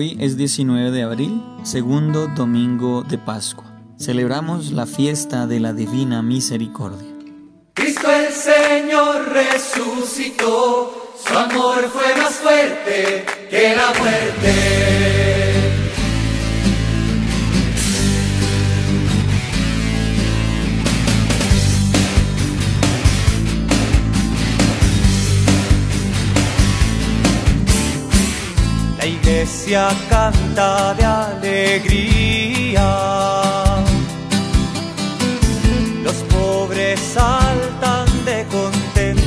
Hoy es 19 de abril, segundo domingo de Pascua. Celebramos la fiesta de la Divina Misericordia. Cristo el Señor resucitó, su amor fue más fuerte que la muerte. Iglesia canta de alegría. Los pobres saltan de contentos.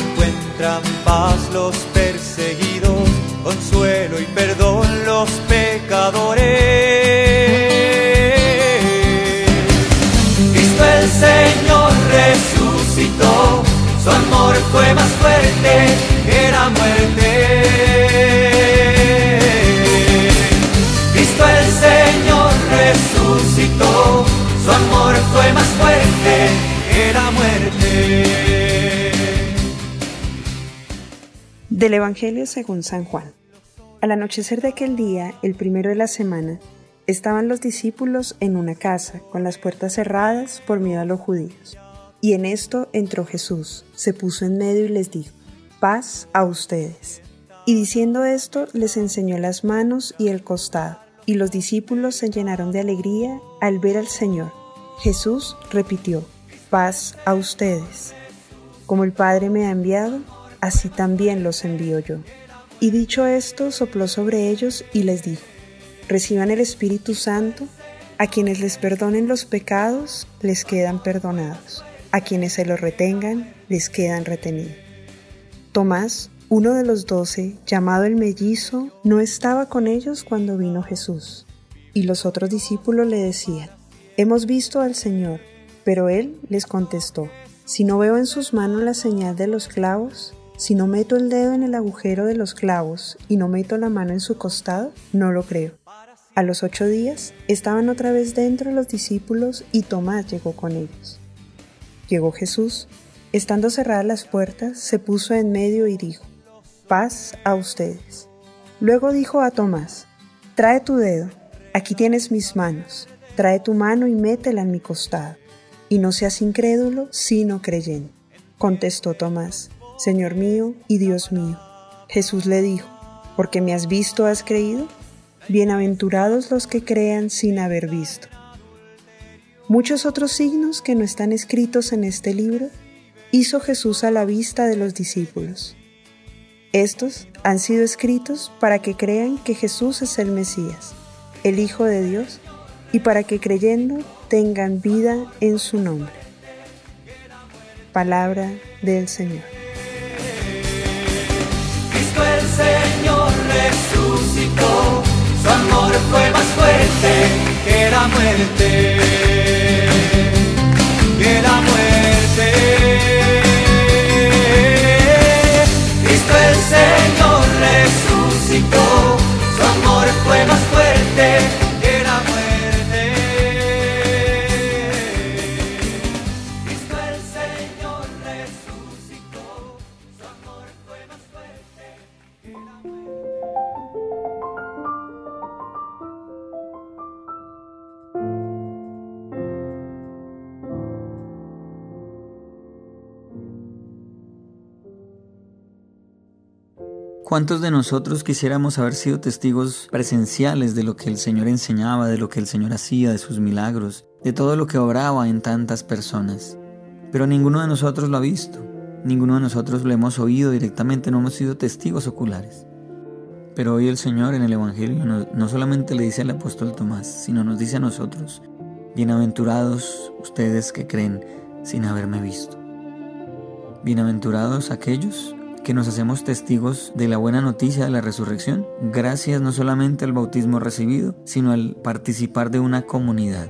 Encuentran paz los perseguidos, consuelo y perdón los pecadores. Cristo el Señor resucitó, su amor fue más fuerte fue más fuerte que muerte. Del Evangelio según San Juan. Al anochecer de aquel día, el primero de la semana, estaban los discípulos en una casa, con las puertas cerradas por miedo a los judíos. Y en esto entró Jesús, se puso en medio y les dijo, paz a ustedes. Y diciendo esto, les enseñó las manos y el costado, y los discípulos se llenaron de alegría al ver al Señor. Jesús repitió, paz a ustedes. Como el Padre me ha enviado, así también los envío yo. Y dicho esto, sopló sobre ellos y les dijo, reciban el Espíritu Santo, a quienes les perdonen los pecados, les quedan perdonados, a quienes se los retengan, les quedan retenidos. Tomás, uno de los doce, llamado el mellizo, no estaba con ellos cuando vino Jesús. Y los otros discípulos le decían, Hemos visto al Señor. Pero él les contestó, Si no veo en sus manos la señal de los clavos, si no meto el dedo en el agujero de los clavos y no meto la mano en su costado, no lo creo. A los ocho días estaban otra vez dentro los discípulos y Tomás llegó con ellos. Llegó Jesús Estando cerradas las puertas, se puso en medio y dijo, paz a ustedes. Luego dijo a Tomás, trae tu dedo, aquí tienes mis manos, trae tu mano y métela en mi costado, y no seas incrédulo, sino creyente. Contestó Tomás, Señor mío y Dios mío. Jesús le dijo, porque me has visto, has creído. Bienaventurados los que crean sin haber visto. Muchos otros signos que no están escritos en este libro hizo Jesús a la vista de los discípulos. Estos han sido escritos para que crean que Jesús es el Mesías, el Hijo de Dios, y para que creyendo tengan vida en su nombre. Palabra del Señor. Cristo el Señor resucitó, su amor fue más fuerte que la muerte, ¿Cuántos de nosotros quisiéramos haber sido testigos presenciales de lo que el Señor enseñaba, de lo que el Señor hacía, de sus milagros, de todo lo que obraba en tantas personas? Pero ninguno de nosotros lo ha visto, ninguno de nosotros lo hemos oído directamente, no hemos sido testigos oculares. Pero hoy el Señor en el Evangelio no, solamente le dice al apóstol Tomás, sino nos dice a nosotros, bienaventurados ustedes que creen sin haberme visto. Bienaventurados aquellos que nos hacemos testigos de la buena noticia de la resurrección, gracias no solamente al bautismo recibido, sino al participar de una comunidad.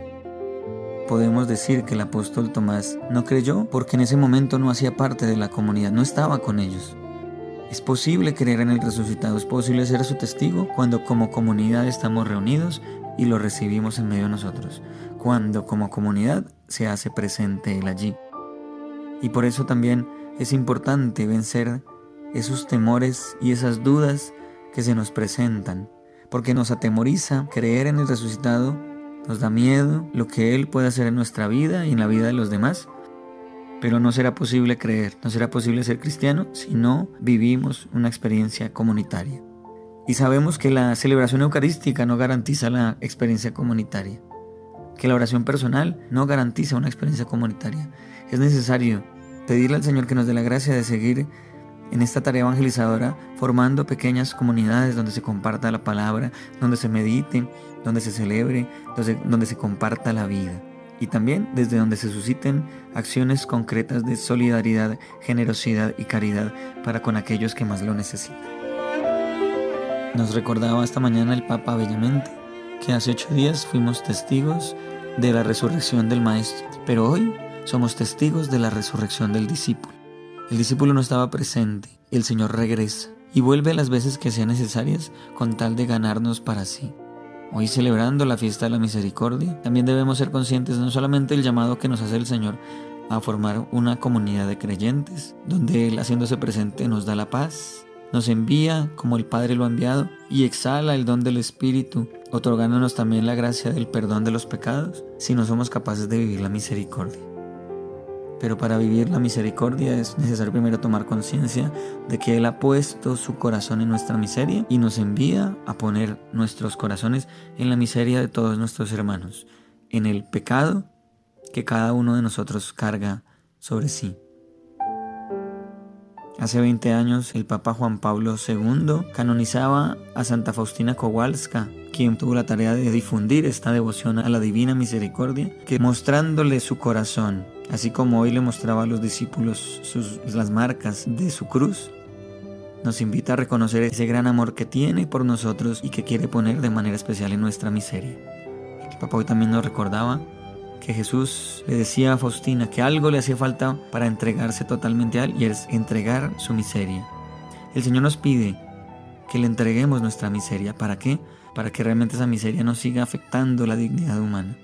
Podemos decir que el apóstol Tomás no creyó porque en ese momento no hacía parte de la comunidad, no estaba con ellos. Es posible creer en el resucitado, es posible ser su testigo cuando como comunidad estamos reunidos y lo recibimos en medio de nosotros, cuando como comunidad se hace presente Él allí. Y por eso también es importante vencer esos temores y esas dudas que se nos presentan, porque nos atemoriza creer en el resucitado, nos da miedo lo que Él puede hacer en nuestra vida y en la vida de los demás. Pero no será posible creer, no será posible ser cristiano si no vivimos una experiencia comunitaria. Y sabemos que la celebración eucarística no garantiza la experiencia comunitaria, que la oración personal no garantiza una experiencia comunitaria. Es necesario pedirle al Señor que nos dé la gracia de seguir en esta tarea evangelizadora formando pequeñas comunidades donde se comparta la palabra, donde se medite, donde se celebre, donde, donde se comparta la vida. Y también desde donde se susciten acciones concretas de solidaridad, generosidad y caridad para con aquellos que más lo necesitan. Nos recordaba esta mañana el Papa bellamente que hace ocho días fuimos testigos de la resurrección del Maestro, pero hoy somos testigos de la resurrección del discípulo. El discípulo no estaba presente, el Señor regresa y vuelve las veces que sean necesarias con tal de ganarnos para sí. Hoy celebrando la fiesta de la misericordia, también debemos ser conscientes no solamente del llamado que nos hace el Señor a formar una comunidad de creyentes, donde Él haciéndose presente nos da la paz, nos envía como el Padre lo ha enviado y exhala el don del Espíritu, otorgándonos también la gracia del perdón de los pecados, si no somos capaces de vivir la misericordia. Pero para vivir la misericordia es necesario primero tomar conciencia de que Él ha puesto su corazón en nuestra miseria y nos envía a poner nuestros corazones en la miseria de todos nuestros hermanos, en el pecado que cada uno de nosotros carga sobre sí. Hace 20 años el Papa Juan Pablo II canonizaba a Santa Faustina Kowalska, quien tuvo la tarea de difundir esta devoción a la Divina Misericordia, que mostrándole su corazón, así como hoy le mostraba a los discípulos las marcas de su cruz, nos invita a reconocer ese gran amor que tiene por nosotros y que quiere poner de manera especial en nuestra miseria. El Papa hoy también nos recordaba que Jesús le decía a Faustina que algo le hacía falta para entregarse totalmente a Él y es entregar su miseria. El Señor nos pide que le entreguemos nuestra miseria. ¿Para qué? Para que realmente esa miseria no siga afectando la dignidad humana.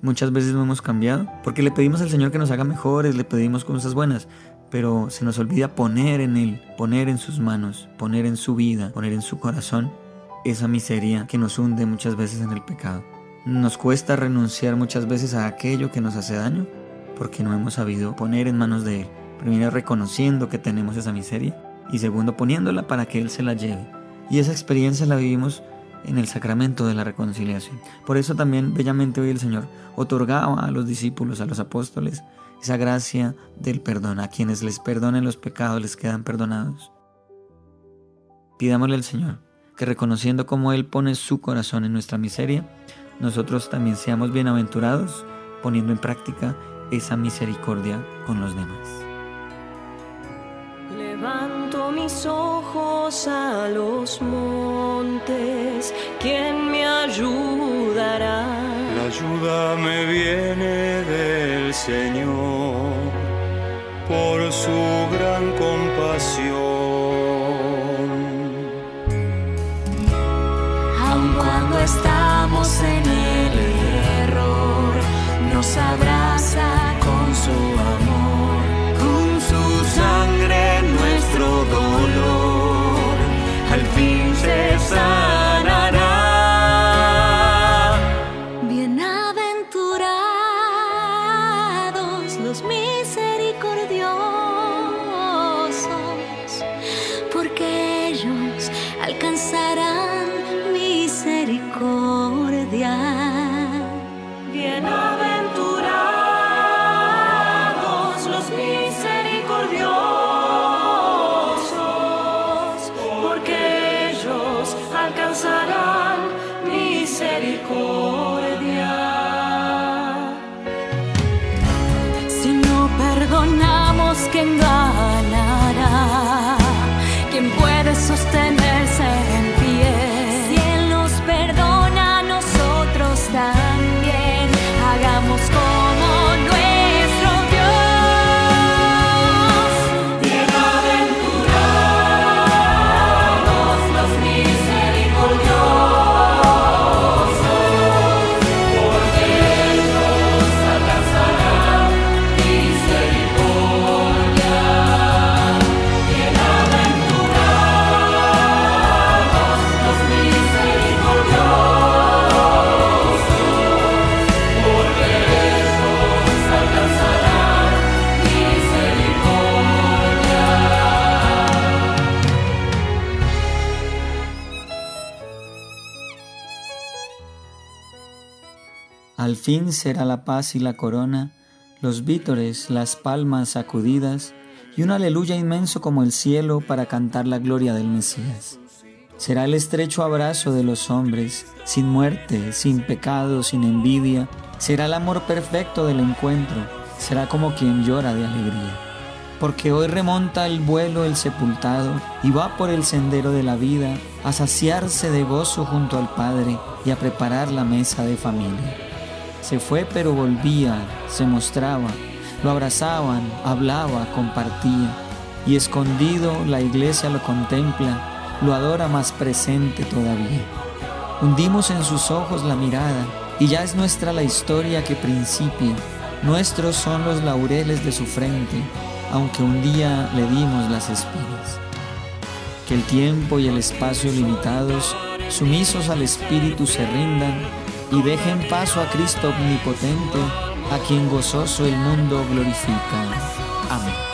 Muchas veces no hemos cambiado porque le pedimos al Señor que nos haga mejores, le pedimos cosas buenas, pero se nos olvida poner en Él, poner en sus manos, poner en su vida, poner en su corazón esa miseria que nos hunde muchas veces en el pecado. Nos cuesta renunciar muchas veces a aquello que nos hace daño porque no hemos sabido poner en manos de Él. Primero reconociendo que tenemos esa miseria y segundo poniéndola para que Él se la lleve. Y esa experiencia la vivimos en el sacramento de la reconciliación. Por eso también bellamente hoy el Señor otorgaba a los discípulos, a los apóstoles, esa gracia del perdón. A quienes les perdonen los pecados les quedan perdonados. Pidámosle al Señor que reconociendo cómo Él pone su corazón en nuestra miseria, nosotros también seamos bienaventurados poniendo en práctica esa misericordia con los demás. Levanto mis ojos a los montes, ¿quién me ayudará? La ayuda me viene del Señor por su gran compasión. Aun cuando estamos en el error, nos abraza con su amor, con su sangre nuestro dolor, al fin se sanará. Bienaventurados misericordia. Fin será la paz y la corona, los vítores, las palmas sacudidas, y un aleluya inmenso como el cielo para cantar la gloria del Mesías. Será el estrecho abrazo de los hombres, sin muerte, sin pecado, sin envidia. Será el amor perfecto del encuentro. Será como quien llora de alegría. Porque hoy remonta el vuelo el sepultado y va por el sendero de la vida a saciarse de gozo junto al Padre y a preparar la mesa de familia. Se fue pero volvía, se mostraba, lo abrazaban, hablaba, compartía, y escondido la iglesia lo contempla, lo adora más presente todavía. Hundimos en sus ojos la mirada, y ya es nuestra la historia que principia, nuestros son los laureles de su frente, aunque un día le dimos las espinas. Que el tiempo y el espacio limitados, sumisos al Espíritu, se rindan y dejen paso a Cristo omnipotente, a quien gozoso el mundo glorifica. Amén.